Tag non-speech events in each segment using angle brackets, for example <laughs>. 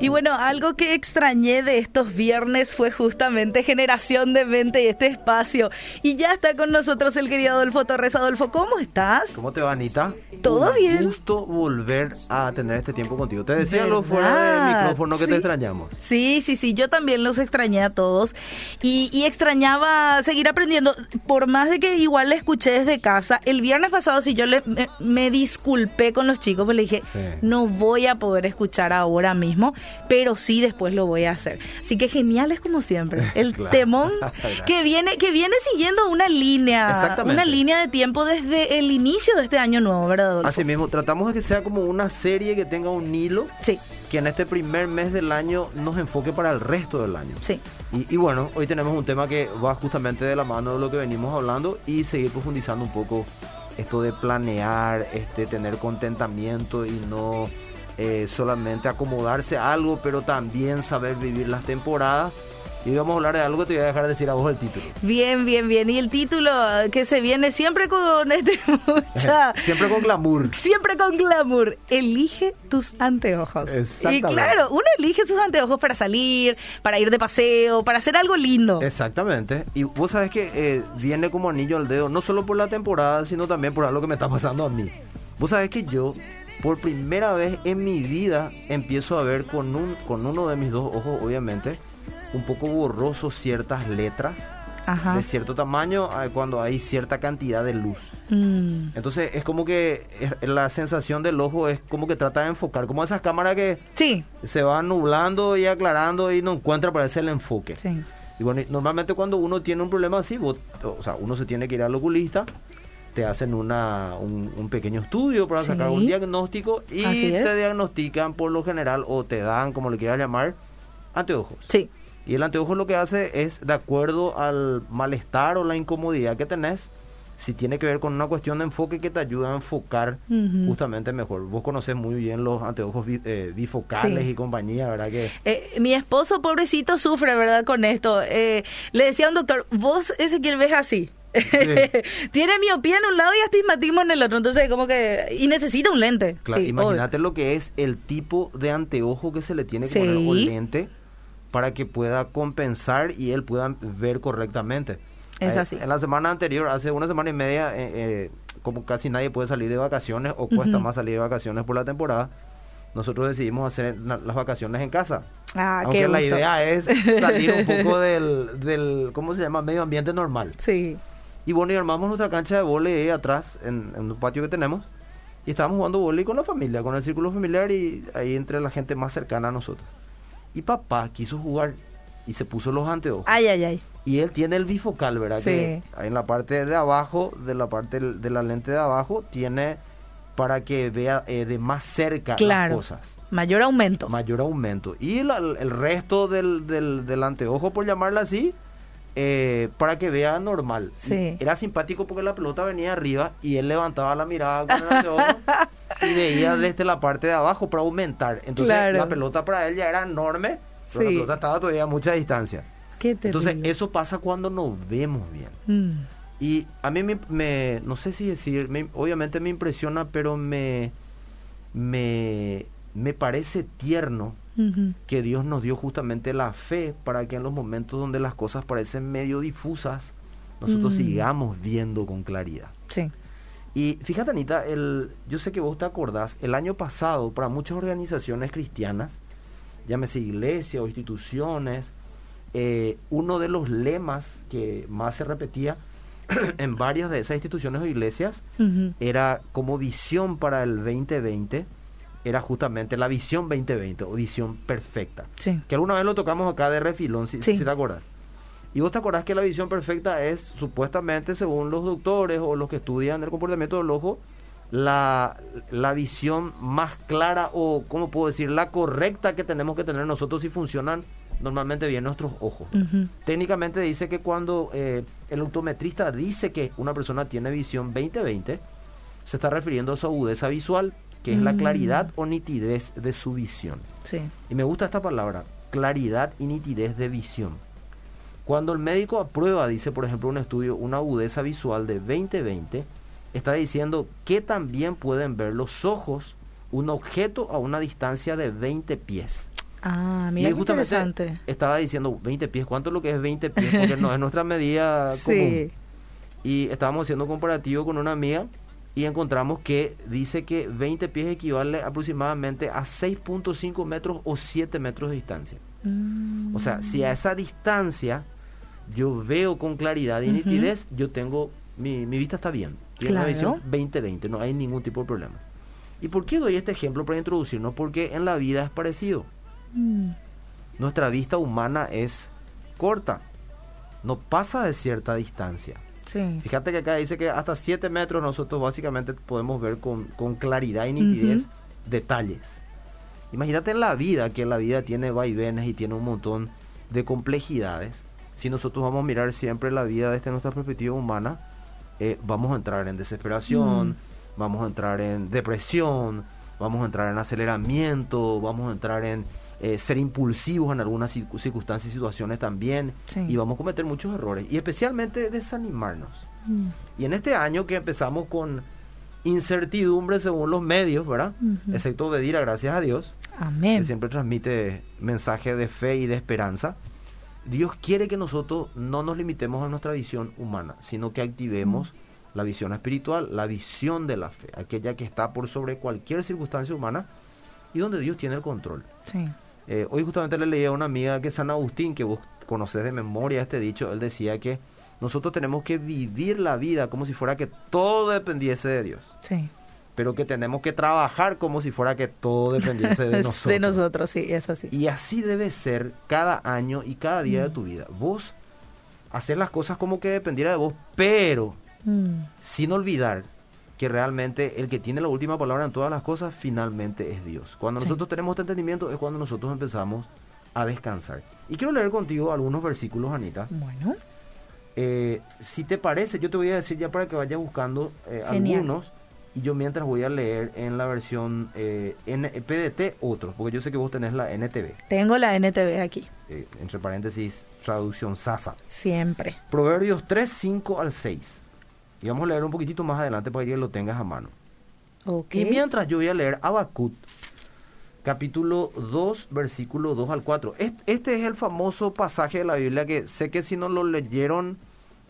Y bueno, algo que extrañé de estos viernes fue justamente Generación de Mente y este espacio. Y ya está con nosotros el querido Adolfo Torres. Adolfo, ¿cómo estás? ¿Cómo te va, Anita? ¿Todo Un bien? gusto volver a tener este tiempo contigo. Te decía lo fuera del micrófono que Sí. te extrañamos. Sí, sí, sí, yo también los extrañé a todos y, y extrañaba seguir aprendiendo, por más de que igual le escuché desde casa, el viernes pasado si yo le, me, me disculpé con los chicos, pues le dije, Sí. no voy a poder escuchar ahora mismo, pero sí después lo voy a hacer. Así que genial es como siempre, <laughs> el Claro. temón <laughs> que viene, que viene siguiendo una línea, Exactamente. una línea de tiempo desde el inicio de este año nuevo, ¿verdad? Adolfo? Así mismo, tratamos de que sea como una serie que tenga un hilo Sí, que en este primer mes del año nos enfoque para el resto del año. sí. Y, y bueno, hoy tenemos un tema que va justamente de la mano de lo que venimos hablando y seguir profundizando un poco esto de planear, este, tener contentamiento y no eh, solamente acomodarse a algo, pero también saber vivir las temporadas. Y vamos a hablar de algo que te voy a dejar decir a vos el título. Bien, bien, bien. Y el título que se viene siempre con este <laughs> mucha... <laughs> Siempre con glamour. Siempre con glamour. Elige tus anteojos. Y Exactamente. claro, uno elige sus anteojos para salir, para ir de paseo, para hacer algo lindo. Exactamente. Y vos sabés que eh, viene como anillo al dedo, no solo por la temporada, sino también por algo que me está pasando a mí. Vos sabés que yo, por primera vez en mi vida, empiezo a ver con, un, con uno de mis dos ojos, obviamente, un poco borroso ciertas letras Ajá. de cierto tamaño cuando hay cierta cantidad de luz. Mm. Entonces es como que la sensación del ojo es como que trata de enfocar, como esas cámaras que Sí, se van nublando y aclarando y no encuentra para hacer el enfoque. sí. Y bueno, normalmente cuando uno tiene un problema así, vos- o sea, uno se tiene que ir al oculista, te hacen una, un, un pequeño estudio para sacar Sí. un diagnóstico y te diagnostican por lo general o te dan, como le quieras llamar, anteojos. Sí. Y el anteojo lo que hace es, de acuerdo al malestar o la incomodidad que tenés, si tiene que ver con una cuestión de enfoque que te ayuda a enfocar justamente mejor. Vos conocés muy bien los anteojos eh, bifocales Sí. y compañía, ¿verdad? Que Eh, mi esposo, pobrecito, sufre, ¿verdad? Con esto. Eh, le decía a un doctor, vos, Ezequiel, ves así. <laughs> Tiene miopía en un lado y astigmatismo en el otro. Entonces, como que... Y necesita un lente. Claro, Sí, imagínate lo que es el tipo de anteojo que se le tiene que Sí. poner o lente para que pueda compensar y él pueda ver correctamente. Es Eh, así. En la semana anterior, hace una semana y media, eh, eh, como casi nadie puede salir de vacaciones o cuesta más salir de vacaciones por la temporada, nosotros decidimos hacer las vacaciones en casa. Ah, Aunque qué la idea es salir un poco <laughs> del, del, ¿cómo se llama? Medio ambiente normal. Sí. Y bueno, y armamos nuestra cancha de ahí atrás, en, en un patio que tenemos. Y estábamos jugando vóley con la familia, con el círculo familiar y ahí entre la gente más cercana a nosotros. Y papá quiso jugar y se puso los anteojos. Ay, ay, ay. Y él tiene el bifocal, ¿verdad? Sí. Que en la parte de abajo, de la parte de la lente de abajo, tiene para que vea eh, de más cerca Claro. las cosas. Mayor aumento. Mayor aumento. Y la- el resto del, del, del anteojo, por llamarlo así, eh, para que vea normal. Sí. era simpático porque la pelota venía arriba y él levantaba la mirada con el anteojo <laughs> y veía desde la parte de abajo para aumentar. Entonces Claro. la pelota para él ya era enorme, pero la pelota estaba todavía a mucha distancia. Qué. Entonces eso pasa cuando nos vemos bien. Mm. Y a mí me, me- no sé si decir, me- obviamente me impresiona, pero me, me, me parece tierno Que Dios nos dio justamente la fe para que en los momentos donde las cosas parecen medio difusas, nosotros Mm. sigamos viendo con claridad. Sí. Y fíjate, Anita, el, yo sé que vos te acordás, el año pasado, para muchas organizaciones cristianas, llámese iglesia o instituciones, eh, uno de los lemas que más se repetía <clears throat> en varias de esas instituciones o iglesias era como visión para el 2020, era justamente la visión 2020 o visión perfecta. Sí. Que alguna vez lo tocamos acá de refilón, si, Sí. si te acuerdas. Y vos te acordás que la visión perfecta es, supuestamente, según los doctores o los que estudian el comportamiento del ojo, la, la visión más clara o, ¿cómo puedo decir?, la correcta que tenemos que tener nosotros si funcionan normalmente bien nuestros ojos. Técnicamente dice que cuando eh, el optometrista dice que una persona tiene visión 20-20, se está refiriendo a su agudeza visual, que es la Mm. claridad o nitidez de su visión. Sí. Y me gusta esta palabra, claridad y nitidez de visión. Cuando el médico aprueba, dice por ejemplo un estudio, una agudeza visual de 20-20, está diciendo que también pueden ver los ojos un objeto a una distancia de 20 pies. Ah, mira y justamente interesante. estaba diciendo 20 pies, ¿cuánto es lo que es 20 pies? Porque no es <laughs> nuestra medida común. Sí. Y estábamos haciendo un comparativo con una amiga y encontramos que dice que 20 pies equivale aproximadamente a 6.5 metros o 7 metros de distancia. Mm. O sea, si a esa distancia yo veo con claridad y nitidez, yo tengo, mi, mi vista está bien. Tiene una Claro. visión 20-20, no hay ningún tipo de problema. ¿Y por qué doy este ejemplo para introducirnos? Porque en la vida es parecido. Mm. Nuestra vista humana es corta, no pasa de cierta distancia. Sí. Fíjate que acá dice que hasta 7 metros nosotros básicamente podemos ver con, con claridad y nitidez detalles. Imagínate en la vida, que la vida tiene vaivenes y tiene un montón de complejidades. Si nosotros vamos a mirar siempre la vida desde nuestra perspectiva humana, eh, vamos a entrar en desesperación, Mm. vamos a entrar en depresión, vamos a entrar en aceleramiento, vamos a entrar en eh, ser impulsivos en algunas circu- circunstancias y situaciones también, Sí. y vamos a cometer muchos errores, y especialmente desanimarnos. Mm. Y en este año que empezamos con incertidumbre según los medios, ¿verdad? Ujú. Excepto Bedira, gracias a Dios, Amén. que siempre transmite mensajes de fe y de esperanza. Dios quiere que nosotros no nos limitemos a nuestra visión humana, sino que activemos la visión espiritual, la visión de la fe, aquella que está por sobre cualquier circunstancia humana y donde Dios tiene el control. Sí. Eh, hoy justamente le leí a una amiga que es San Agustín, que vos conoces de memoria este dicho, él decía que nosotros tenemos que vivir la vida como si fuera que todo dependiese de Dios, Sí. pero que tenemos que trabajar como si fuera que todo dependiese de <laughs> nosotros. De nosotros, sí, es así. Y así debe ser cada año y cada día de tu vida. Vos hacer las cosas como que dependiera de vos, pero Mm. sin olvidar que realmente el que tiene la última palabra en todas las cosas finalmente es Dios. Cuando Sí. nosotros tenemos este entendimiento es cuando nosotros empezamos a descansar. Y quiero leer contigo algunos versículos, Anita. Bueno. Eh, si te parece, yo te voy a decir ya para que vayas buscando eh, algunos y yo mientras voy a leer en la versión eh, PDT otros, porque yo sé que vos tenés la NTV, Tengo la NTV aquí. eh, entre paréntesis, traducción Sasa. Siempre. Proverbios 3, 5 al 6. Y vamos a leer un poquitito más adelante para que lo tengas a mano. Ok. Y mientras yo voy a leer Habacuc, capítulo 2, versículo 2 al 4. Est- Este es el famoso pasaje de la Biblia que sé que si no lo leyeron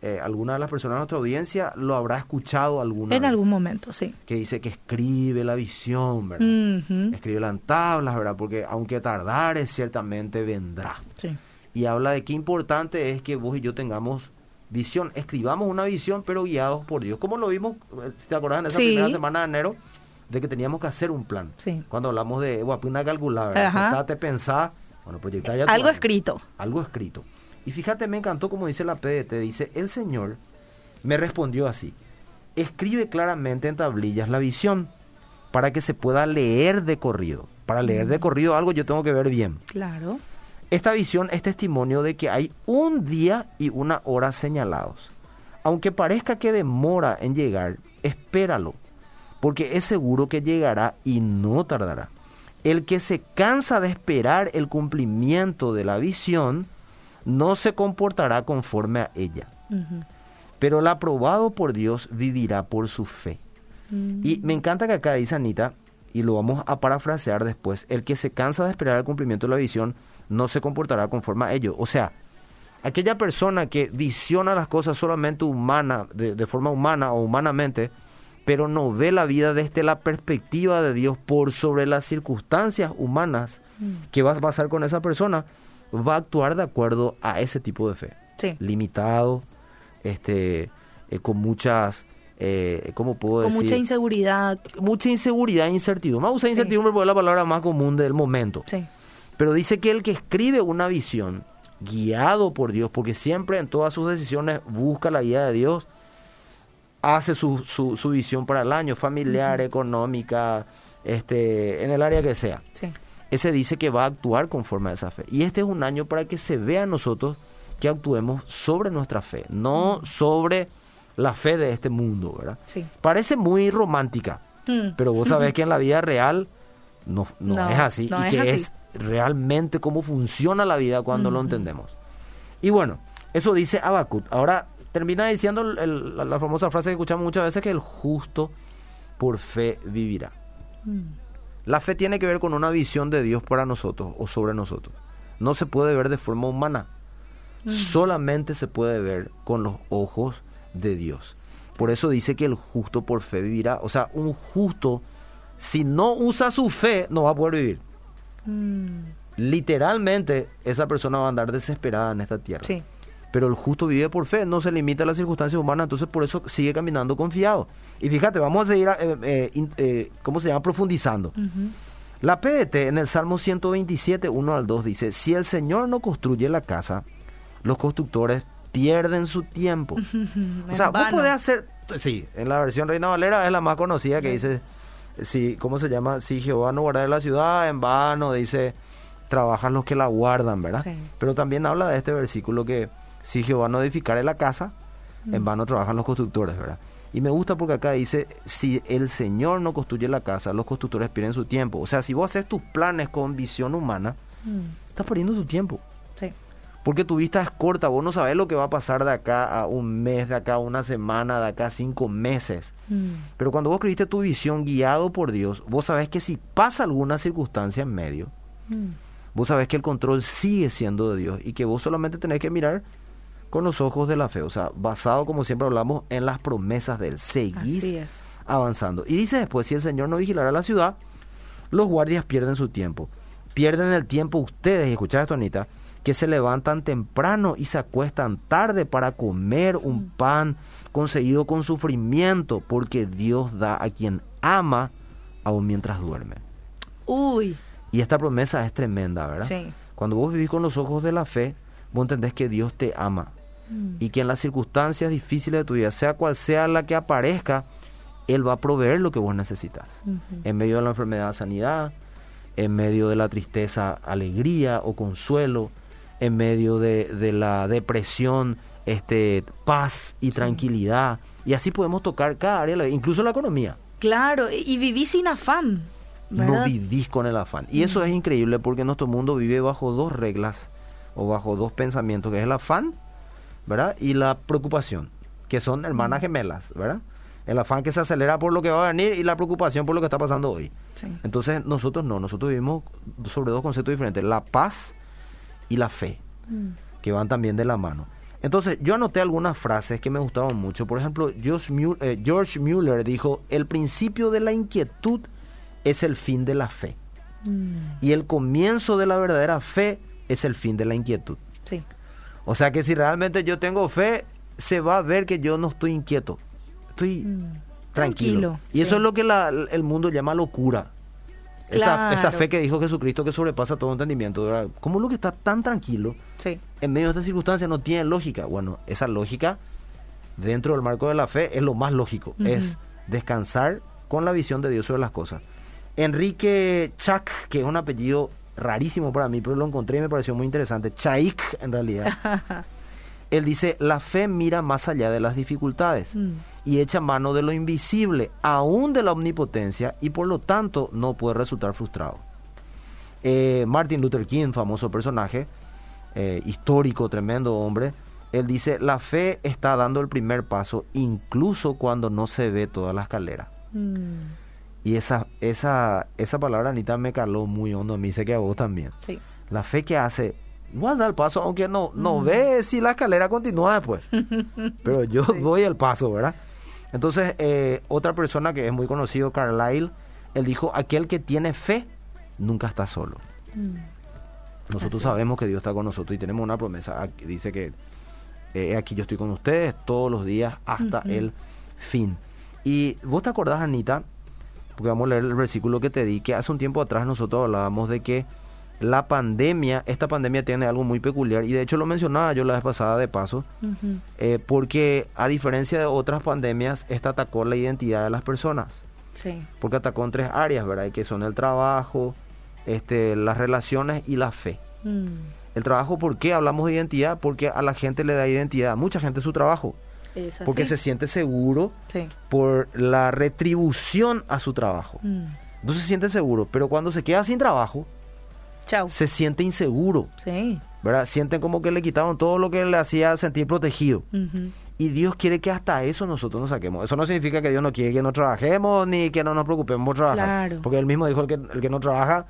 eh, alguna de las personas de nuestra audiencia, lo habrá escuchado alguna En vez. algún momento, sí. Que dice que escribe la visión, ¿verdad? Ujú. Escribe en tablas, ¿verdad? Porque aunque tardare, ciertamente vendrá. Sí. Y habla de qué importante es que vos y yo tengamos visión. Escribamos una visión, pero guiados por Dios. Como lo vimos, eh, si te acordás, en esa Sí. primera semana de enero, de que teníamos que hacer un plan. Sí. Cuando hablamos de una calculada. Sentate, pensá, bueno, proyectar ya tu Algo escrito. Algo escrito. Y fíjate, me encantó como dice la PDT, dice, el Señor me respondió así, escribe claramente en tablillas la visión para que se pueda leer de corrido. Para leer de corrido algo yo tengo que ver bien. Claro. Esta visión es testimonio de que hay un día y una hora señalados. Aunque parezca que demora en llegar, espéralo, porque es seguro que llegará y no tardará. El que se cansa de esperar el cumplimiento de la visión, no se comportará conforme a ella. Pero el aprobado por Dios vivirá por su fe. Mm. Y me encanta que acá dice Anita, y lo vamos a parafrasear después, el que se cansa de esperar el cumplimiento de la visión no se comportará conforme a ello. O sea, aquella persona que visiona las cosas solamente humana, de, de forma humana o humanamente, pero no ve la vida desde la perspectiva de Dios por sobre las circunstancias humanas Mm. que va a pasar con esa persona, va a actuar de acuerdo a ese tipo de fe Sí. limitado, este, eh, con muchas, eh, ¿cómo puedo Con decir? mucha inseguridad. Mucha inseguridad e incertidumbre. Vamos a usar Sí. incertidumbre porque es la palabra más común del momento. Sí. Pero dice que el que escribe una visión, guiado por Dios, porque siempre en todas sus decisiones busca la guía de Dios, hace su, su, su visión para el año, familiar, económica, este, en el área que sea Sí. ese dice que va a actuar conforme a esa fe. Y este es un año para que se vea en nosotros que actuemos sobre nuestra fe, no sobre la fe de este mundo, ¿verdad? Sí. Parece muy romántica, Mm. pero vos sabés que en la vida real no, no <laughs> No, es así no y es que así. es realmente cómo funciona la vida cuando lo entendemos. Y bueno, eso dice Habacuc. Ahora termina diciendo el- el- la, la famosa frase que escuchamos muchas veces que el justo por fe vivirá. Mm. La fe tiene que ver con una visión de Dios para nosotros o sobre nosotros. No se puede ver de forma humana. Mm. Solamente se puede ver con los ojos de Dios. Por eso dice que el justo por fe vivirá. O sea, un justo, si no usa su fe, no va a poder vivir. Mm. Literalmente, esa persona va a andar desesperada en esta tierra. Pero el justo vive por fe, no se limita a las circunstancias humanas, entonces por eso sigue caminando confiado. Y fíjate, vamos a seguir, eh, eh, eh, ¿cómo se llama? Profundizando. La PDT en el Salmo 127, 1 al 2 dice, si el Señor no construye la casa, los constructores pierden su tiempo. <laughs> o sea, vos podés hacer, sí, en la versión Reina Valera es la más conocida que dice, si, ¿cómo se llama? Si Jehová no guarda la ciudad, en vano, dice, trabajan los que la guardan, ¿verdad? Pero también habla de este versículo que si Jehová no edificare la casa, en mm. vano trabajan los constructores, ¿verdad? Y me gusta porque acá dice, si el Señor no construye la casa, los constructores pierden su tiempo. O sea, si vos haces tus planes con visión humana, mm. estás perdiendo tu tiempo. Porque tu vista es corta, vos no sabés lo que va a pasar de acá a un mes, de acá a una semana, de acá a cinco meses. Mm. Pero cuando vos escribiste tu visión guiado por Dios, vos sabés que si pasa alguna circunstancia en medio, mm. vos sabés que el control sigue siendo de Dios y que vos solamente tenés que mirar con los ojos de la fe, o sea, basado, como siempre hablamos, en las promesas del Seguís avanzando. Y dice después, si el Señor no vigilará la ciudad, los guardias pierden su tiempo. Pierden el tiempo ustedes, y escuchad esto, Anita, que se levantan temprano y se acuestan tarde para comer un mm. pan conseguido con sufrimiento, porque Dios da a quien ama aún mientras duerme. Uy. Y esta promesa es tremenda, ¿verdad? Sí. Cuando vos vivís con los ojos de la fe, vos entendés que Dios te ama y que en las circunstancias difíciles de tu vida, sea cual sea la que aparezca, Él va a proveer lo que vos necesitas. En medio de la enfermedad, sanidad, en medio de la tristeza, alegría o consuelo, en medio de, la depresión, este, paz y tranquilidad. Y así podemos tocar cada área, incluso la economía. Claro, y vivís sin afán. No vivís con el afán. Y eso es increíble porque nuestro mundo vive bajo dos reglas o bajo dos pensamientos, que es el afán ¿verdad? Y la preocupación, que son hermanas gemelas, ¿verdad? El afán que se acelera por lo que va a venir y la preocupación por lo que está pasando hoy. Entonces nosotros no, nosotros vivimos sobre dos conceptos diferentes, la paz y la fe, mm. que van también de la mano. Entonces yo anoté algunas frases que me gustaban mucho. Por ejemplo, George Mueller, eh, dijo, el principio de la inquietud es el fin de la fe. Mm. Y el comienzo de la verdadera fe es el fin de la inquietud. Sí. O sea que si realmente yo tengo fe, se va a ver que yo no estoy inquieto. Estoy mm, tranquilo. Y eso es lo que el mundo llama locura. Esa, fe que dijo Jesucristo que sobrepasa todo entendimiento. ¿Cómo lo que está tan tranquilo en medio de esta circunstancia no tiene lógica? Bueno, esa lógica dentro del marco de la fe es lo más lógico. Es descansar con la visión de Dios sobre las cosas. Enrique Chak, que es un apellido rarísimo para mí, pero lo encontré y me pareció muy interesante. Chaik, en realidad. <laughs> Él dice, la fe mira más allá de las dificultades mm. y echa mano de lo invisible, aún de la omnipotencia, y por lo tanto no puede resultar frustrado. Eh, Martin Luther King, famoso personaje, eh, histórico, tremendo hombre, él dice, la fe está dando el primer paso incluso cuando no se ve toda la escalera. Mm. Y esa, esa, esa palabra, Anita, me caló muy hondo. Me dice que a vos también. Sí. La fe que hace, igual da el paso, aunque no, no mm. ve si la escalera continúa después. <laughs> Pero yo doy el paso, ¿verdad? Entonces, eh, otra persona que es muy conocido, Carlyle, él dijo, aquel que tiene fe nunca está solo. Mm. Nosotros sabemos que Dios está con nosotros y tenemos una promesa. Dice que eh, aquí yo estoy con ustedes todos los días hasta el fin. Y vos te acordás, Anita, porque vamos a leer el versículo que te di, que hace un tiempo atrás nosotros hablábamos de que la pandemia, esta pandemia tiene algo muy peculiar, y de hecho lo mencionaba yo la vez pasada de paso, eh, porque a diferencia de otras pandemias, esta atacó la identidad de las personas. Sí. Porque atacó en tres áreas, ¿verdad? Que son el trabajo, este, las relaciones y la fe. Mm. El trabajo, ¿por qué hablamos de identidad? Porque a la gente le da identidad, mucha gente su trabajo porque se siente seguro por la retribución a su trabajo. Mm. Entonces se siente seguro, pero cuando se queda sin trabajo, se siente inseguro. Sí. ¿verdad? Sienten como que le quitaron todo lo que le hacía sentir protegido. Y Dios quiere que hasta eso nosotros nos saquemos. Eso no significa que Dios no quiere que no trabajemos ni que no nos preocupemos por trabajar. Claro. Porque él mismo dijo el que, el que no trabaja,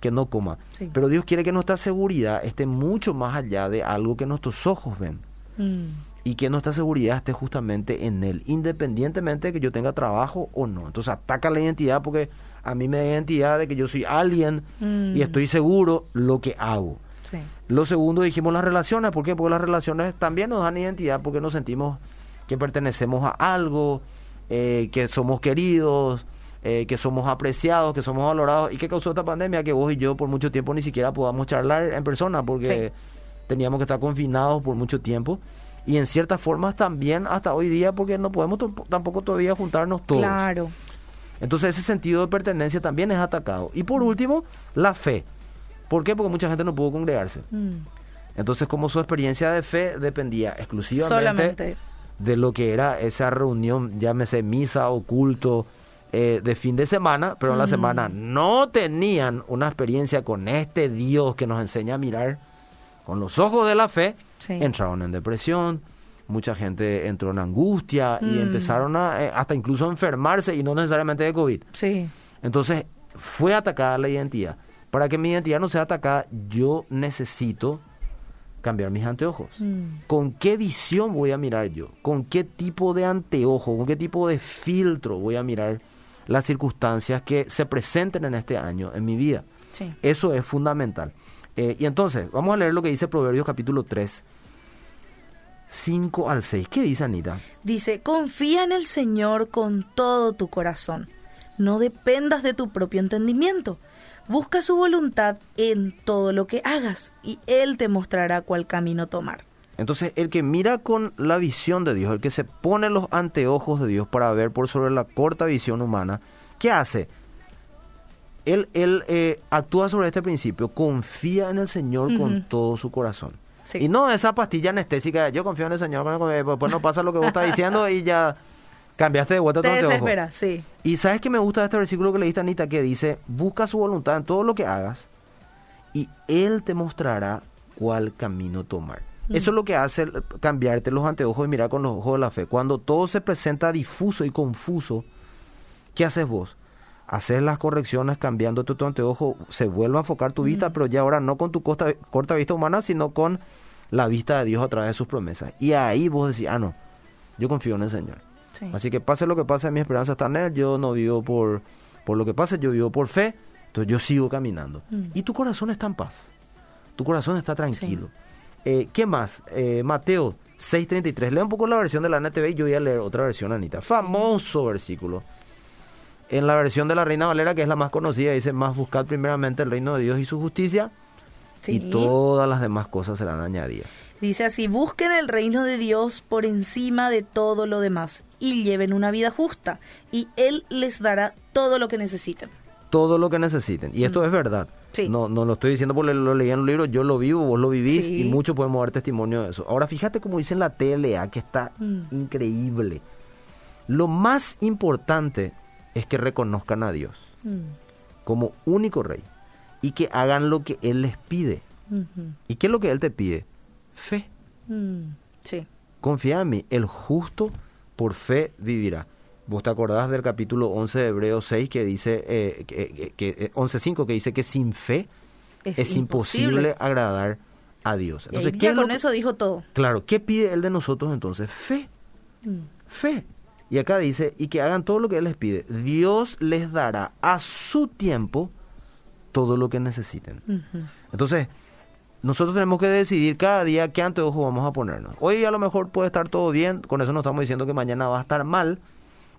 que no coma. Sí. Pero Dios quiere que nuestra seguridad esté mucho más allá de algo que nuestros ojos ven. Mm. Y que nuestra seguridad esté justamente en Él, independientemente de que yo tenga trabajo o no. Entonces ataca la identidad porque a mí me da identidad de que yo soy alguien Mm. y estoy seguro lo que hago. Sí. Lo segundo dijimos las relaciones, ¿por qué? Porque las relaciones también nos dan identidad porque nos sentimos que pertenecemos a algo, eh, que somos queridos, eh, que somos apreciados, que somos valorados. ¿Y qué causó esta pandemia? Que vos y yo por mucho tiempo ni siquiera podamos charlar en persona porque teníamos que estar confinados por mucho tiempo. Y en ciertas formas también hasta hoy día porque no podemos tamp- tampoco todavía juntarnos todos. Claro. Entonces ese sentido de pertenencia también es atacado. Y por último, la fe. ¿Por qué? Porque mucha gente no pudo congregarse. Mm. Entonces, como su experiencia de fe dependía exclusivamente Solamente. de lo que era esa reunión, llámese misa o culto eh, de fin de semana, pero en la Mm. semana no tenían una experiencia con este Dios que nos enseña a mirar con los ojos de la fe, Sí. entraron en depresión, mucha gente entró en angustia y Mm. empezaron a, eh, hasta incluso a enfermarse y no necesariamente de COVID. Sí. Entonces, fue atacada la identidad. Para que mi identidad no sea atacada, yo necesito cambiar mis anteojos. Mm. ¿Con qué visión voy a mirar yo? ¿Con qué tipo de anteojo? ¿Con qué tipo de filtro voy a mirar las circunstancias que se presenten en este año en mi vida? Sí. Eso es fundamental. Eh, y entonces, vamos a leer lo que dice Proverbios capítulo 3, 5 al 6. ¿Qué dice Anita? Dice, confía en el Señor con todo tu corazón. No dependas de tu propio entendimiento. Busca su voluntad en todo lo que hagas y Él te mostrará cuál camino tomar. Entonces, el que mira con la visión de Dios, el que se pone los anteojos de Dios para ver por sobre la corta visión humana, ¿qué hace? Él, él eh, actúa sobre este principio, confía en el Señor con todo su corazón. Sí. Y no esa pastilla anestésica, yo confío en el Señor, eh, después no pasa lo que vos estás diciendo y ya cambiaste de vuelta tu Te anteojo. desespera, sí. Y sabes que me gusta de este versículo que leíste, Anita, que dice, busca su voluntad en todo lo que hagas y Él te mostrará cuál camino tomar. Mm. Eso es lo que hace cambiarte los anteojos y mirar con los ojos de la fe. Cuando todo se presenta difuso y confuso, ¿qué haces vos? Haces las correcciones cambiando tu, tu anteojo, se vuelve a enfocar tu Mm. vista, pero ya ahora no con tu costa- corta vista humana, sino con la vista de Dios a través de sus promesas. Y ahí vos decís, ah, no, yo confío en el Señor. sí. Así que pase lo que pase, mi esperanza está en Él. Yo no vivo por, por lo que pase, yo vivo por fe. Entonces yo sigo caminando. Mm. Y tu corazón está en paz. Tu corazón está tranquilo. Eh, ¿Qué más? Eh, Mateo 6.33. Lea un poco la versión de la NTV y yo voy a leer otra versión, Anita. Famoso versículo. En la versión de la Reina Valera, que es la más conocida, dice, más buscad primeramente el reino de Dios y su justicia, Sí. y todas las demás cosas serán añadidas. Dice así, busquen el reino de Dios por encima de todo lo demás y lleven una vida justa y Él les dará todo lo que necesiten. todo lo que necesiten. Y esto es verdad. Mm. Sí. No, no lo estoy diciendo porque lo leí en los libros, yo lo vivo, vos lo vivís Sí. y muchos podemos dar testimonio de eso. Ahora fíjate como dice en la TLA, que está Mm. increíble. Lo más importante es que reconozcan a Dios Mm. como único rey y que hagan lo que Él les pide. ¿Y qué es lo que Él te pide? Fe. Mm. Sí. Confía en mí, el justo por fe vivirá. Vos te acordás del capítulo 11 de Hebreos 6 que dice, eh, que, que- que- eh, 11.5 que dice que sin fe es, imposible. agradar a Dios. Entonces, ¿qué ya es con que- eso dijo todo. Claro, ¿qué pide Él de nosotros entonces? Fe, Mm. fe. Y acá dice, y que hagan todo lo que Él les pide. Dios les dará a su tiempo todo lo que necesiten. Entonces, nosotros tenemos que decidir cada día qué anteojos vamos a ponernos. Hoy a lo mejor puede estar todo bien, con eso no estamos diciendo que mañana va a estar mal,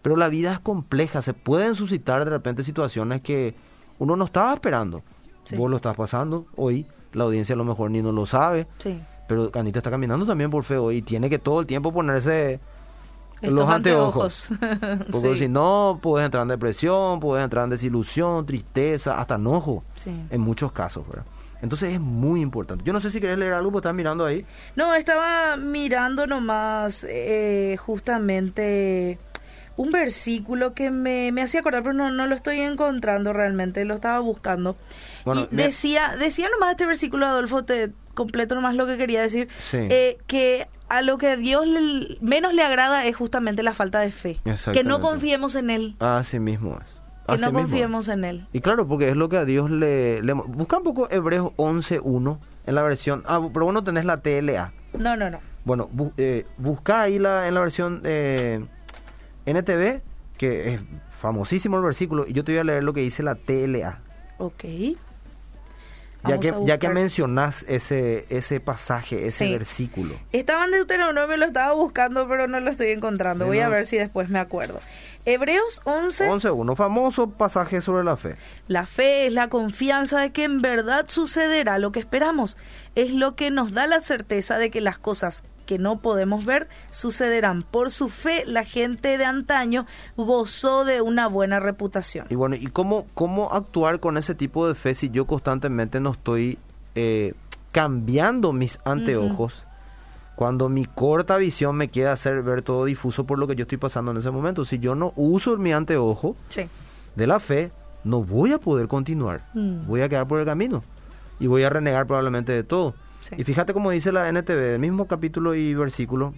pero la vida es compleja, se pueden suscitar de repente situaciones que uno no estaba esperando. Sí. Vos lo estás pasando hoy, la audiencia a lo mejor ni no lo sabe, Sí. pero Anita está caminando también por fe hoy y tiene que todo el tiempo ponerse Estos los anteojos. Porque Sí. si no, puedes entrar en depresión, puedes entrar en desilusión, tristeza, hasta enojo, Sí. en muchos casos, ¿verdad? Entonces es muy importante. Yo no sé si querés leer algo, porque estás mirando ahí. No, estaba mirando nomás eh, justamente un versículo que me, me hacía acordar, pero no, no lo estoy encontrando realmente, lo estaba buscando. Bueno, y decía, decía nomás este versículo, Adolfo, te completo nomás lo que quería decir, Sí. eh, que a lo que a Dios le- menos le agrada es justamente la falta de fe. Que no confiemos en Él, Así mismo es. que Así no mismo confiemos en Él. Y claro, porque es lo que a Dios le... le busca un poco Hebreos 11.1 en la versión... Ah, pero vos no tenés la TLA. No, no, no. Bueno, bu- eh, busca ahí la, en la versión eh, NTV, que es famosísimo el versículo, y yo te voy a leer lo que dice la TLA. Ok. Ya que, ya que mencionás ese, ese pasaje, ese Sí. versículo. Estaba en Deuteronomio, lo estaba buscando, pero no lo estoy encontrando. Voy a ver si después me acuerdo. Hebreos 11. 11.1, famoso pasaje sobre la fe. La fe es la confianza de que en verdad sucederá lo que esperamos. Es lo que nos da la certeza de que las cosas que no podemos ver sucederán. Por su fe, la gente de antaño gozó de una buena reputación. Y bueno, ¿y cómo, cómo actuar con ese tipo de fe si yo constantemente no estoy eh, cambiando mis anteojos? Cuando mi corta visión me queda hacer ver todo difuso por lo que yo estoy pasando en ese momento. Si yo no uso mi anteojo Sí. de la fe, no voy a poder continuar. Mm. Voy a quedar por el camino. Y voy a renegar probablemente de todo. Sí. Y fíjate como dice la NTV, el mismo capítulo y versículo.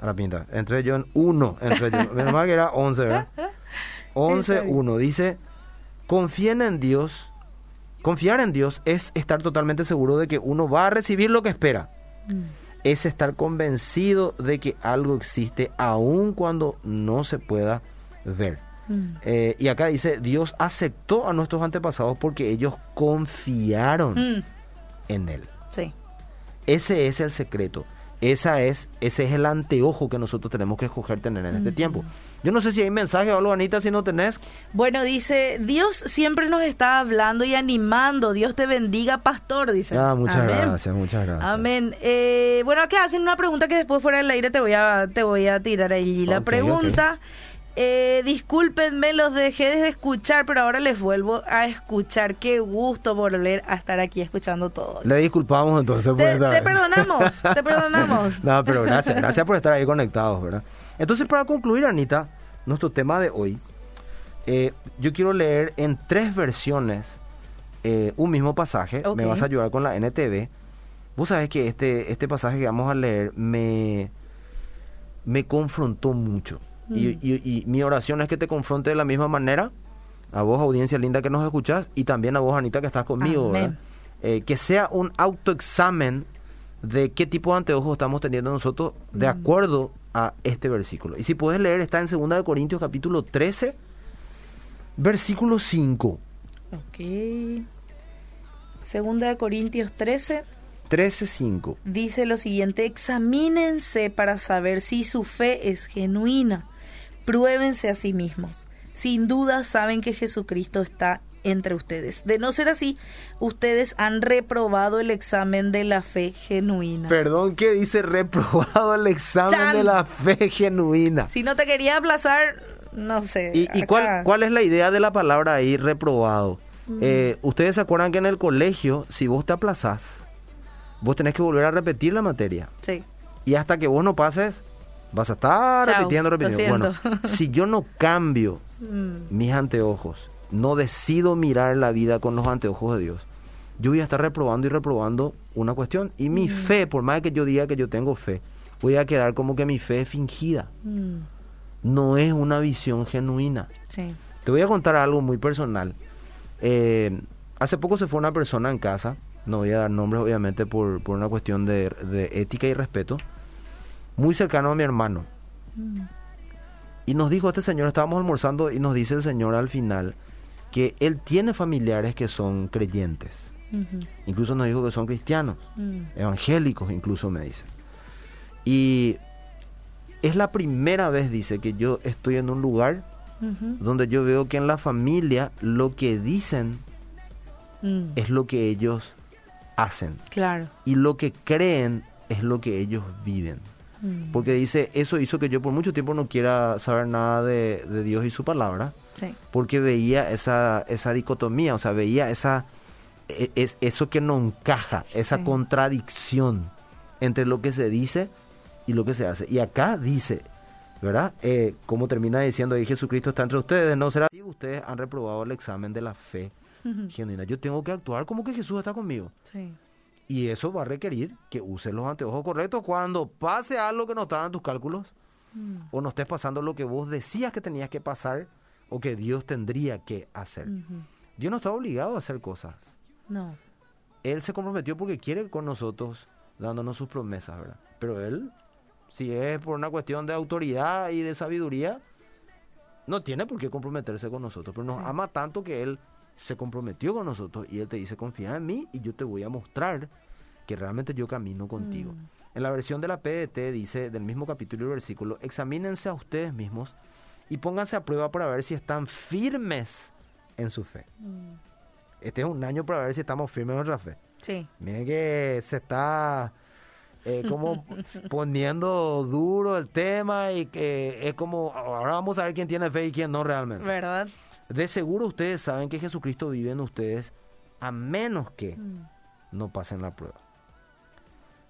A la pinta. Entré yo en uno. Entre yo. Menos mal que era 11, ¿verdad? <laughs> 11, 1. Dice, confíen en Dios. Confiar en Dios es estar totalmente seguro de que uno va a recibir lo que espera. Mm. Es estar convencido de que algo existe aun cuando no se pueda ver. Mm. Eh, y acá dice, Dios aceptó a nuestros antepasados porque ellos confiaron Mm. en Él. Sí. Ese es el secreto. Esa es, ese es el anteojo que nosotros tenemos que escoger tener en este tiempo. Yo no sé si hay mensaje o algo, Anita, si no tenés. Bueno, dice, Dios siempre nos está hablando y animando. Dios te bendiga, pastor, dice. Ah, muchas Amén. gracias, muchas gracias. Amén. Eh, bueno, acá hacen una pregunta que después fuera del aire te voy a, te voy a tirar allí. La pregunta, eh, discúlpenme, los dejé de escuchar, pero ahora les vuelvo a escuchar. Qué gusto volver a estar aquí escuchando todo. Le disculpamos entonces por Te, te perdonamos, te perdonamos. <laughs> No, pero gracias, gracias por estar ahí conectados, ¿verdad? Entonces, para concluir, Anita, nuestro tema de hoy, eh, yo quiero leer en tres versiones eh, un mismo pasaje. Me vas a ayudar con la NTV. Vos sabés que este, este pasaje que vamos a leer me, me confrontó mucho. Y, Mm. y- y mi oración es que te confronte de la misma manera. A vos, audiencia linda que nos escuchás, y también a vos, Anita, que estás conmigo. Eh, que sea un autoexamen de qué tipo de anteojos estamos teniendo nosotros de Mm. acuerdo a este versículo. Y si puedes leer, está en 2 de Corintios capítulo 13, versículo 5. Ok. Segunda de Corintios 13 13, 5. dice lo siguiente, examínense para saber si su fe es genuina. Pruébense a sí mismos. Sin duda saben que Jesucristo está entre ustedes. De no ser así, ustedes han reprobado el examen de la fe genuina. Perdón que dice reprobado el examen Chan. de la fe genuina. si no te quería aplazar, no sé. ¿Y, y cuál, acá- cuál es la idea de la palabra ahí, reprobado? Mm. Eh, Ustedes se acuerdan que en el colegio, si vos te aplazás, vos tenés que volver a repetir la materia. Sí. Y hasta que vos no pases, vas a estar Chao, repitiendo, repitiendo. Bueno, <laughs> si yo no cambio Mm, mis anteojos, no decido mirar la vida con los anteojos de Dios, yo voy a estar reprobando y reprobando una cuestión. Y mi fe, por más que yo diga que yo tengo fe, voy a quedar como que mi fe es fingida. mm, No es una visión genuina. sí. Te voy a contar algo muy personal. Eh, hace poco se fue una persona en casa, no voy a dar nombres obviamente por, por una cuestión de, de ética y respeto, muy cercano a mi hermano. Mm, Y nos dijo este señor, estábamos almorzando y nos dice el señor al final que él tiene familiares que son creyentes. Incluso nos dijo que son cristianos, mm, evangélicos incluso me dice. Y es la primera vez, dice, que yo estoy en un lugar donde yo veo que en la familia lo que dicen mm, es lo que ellos hacen Claro. y lo que creen es lo que ellos viven. Mm, Porque dice, eso hizo que yo por mucho tiempo no quiera saber nada de, de Dios y su palabra, sí. porque veía esa, esa dicotomía, o sea, veía esa, e- es, eso que no encaja, esa Sí. contradicción entre lo que se dice y lo que se hace. Y acá dice, ¿verdad? Eh, como termina diciendo ahí, Jesucristo está entre ustedes, no será así, ustedes han reprobado el examen de la fe Ujú, genuina. Yo tengo que actuar como que Jesús está conmigo. Sí. Y eso va a requerir que uses los anteojos correctos cuando pase algo que no estaba en tus cálculos Mm. o no estés pasando lo que vos decías que tenías que pasar o que Dios tendría que hacer. Dios no está obligado a hacer cosas. No. Él se comprometió porque quiere con nosotros, dándonos sus promesas, ¿verdad? Pero Él, si es por una cuestión de autoridad y de sabiduría, no tiene por qué comprometerse con nosotros. Pero nos Sí. ama tanto que Él se comprometió con nosotros y Él te dice, confía en mí y yo te voy a mostrar que realmente yo camino contigo. Mm. En la versión de la PDT dice, del mismo capítulo y versículo, examínense a ustedes mismos y pónganse a prueba para ver si están firmes en su fe. Mm. Este es un año para ver si estamos firmes en nuestra fe. Sí. Miren que se está eh, como <laughs> poniendo duro el tema y que es como, ahora vamos a ver quién tiene fe y quién no realmente. ¿Verdad? De seguro ustedes saben que Jesucristo vive en ustedes a menos que Mm. no pasen la prueba.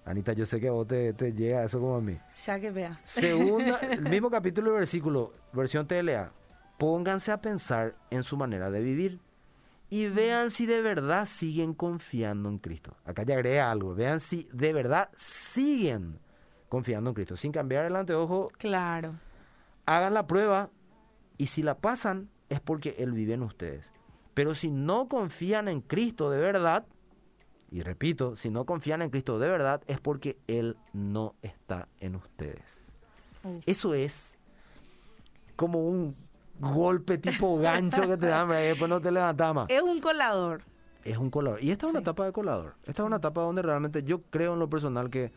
Anita, yo sé que a vos te, te llega eso como a mí. Ya que vea. Segunda, <laughs> el mismo capítulo y versículo, versión TLA. Pónganse a pensar en su manera de vivir y vean si de verdad siguen confiando en Cristo. Acá ya agrega algo. Vean si de verdad siguen confiando en Cristo. Sin cambiar el anteojo, Claro. hagan la prueba y si la pasan es porque Él vive en ustedes. Pero si no confían en Cristo de verdad, y repito, si no confían en Cristo de verdad es porque Él no está en ustedes. Uf. Eso es como un golpe tipo <laughs> gancho que te dan, hombre, y después no te levantas más. Es un colador. Es un colador. Y esta es una Sí. etapa de colador. Esta es una etapa donde realmente yo creo en lo personal que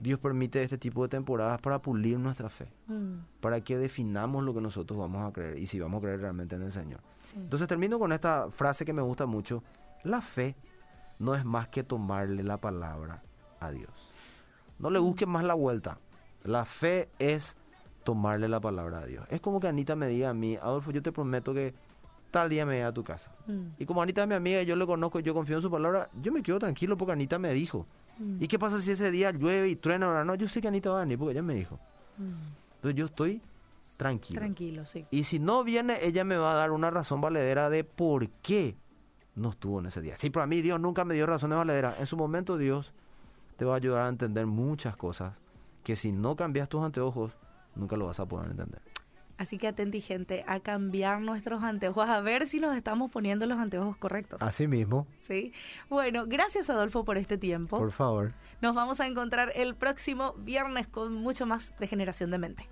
Dios permite este tipo de temporadas para pulir nuestra fe Mm. para que definamos lo que nosotros vamos a creer y si vamos a creer realmente en el Señor. Sí. Entonces termino con esta frase que me gusta mucho. La fe no es más que tomarle la palabra a Dios. No le busques más la vuelta. La fe es tomarle la palabra a Dios. Es como que Anita me diga a mí, Adolfo, yo te prometo que tal día me voy a tu casa. Mm. Y como Anita es mi amiga y yo le conozco y yo confío en su palabra, yo me quedo tranquilo porque Anita me dijo. Mm. ¿Y qué pasa si ese día llueve y truena? Ahora no, yo sé que Anita va a venir porque ella me dijo. Mm. Entonces yo estoy tranquilo. Tranquilo, sí. Y si no viene, ella me va a dar una razón valedera de por qué no estuvo en ese día. Sí, pero a mí Dios nunca me dio razones valederas. En su momento Dios te va a ayudar a entender muchas cosas que si no cambias tus anteojos, nunca lo vas a poder entender. Así que atenti gente a cambiar nuestros anteojos, a ver si nos estamos poniendo los anteojos correctos. Así mismo, ¿Sí? Bueno, gracias Adolfo por este tiempo. por favor. Nos vamos a encontrar el próximo viernes con mucho más de Generación de Mente.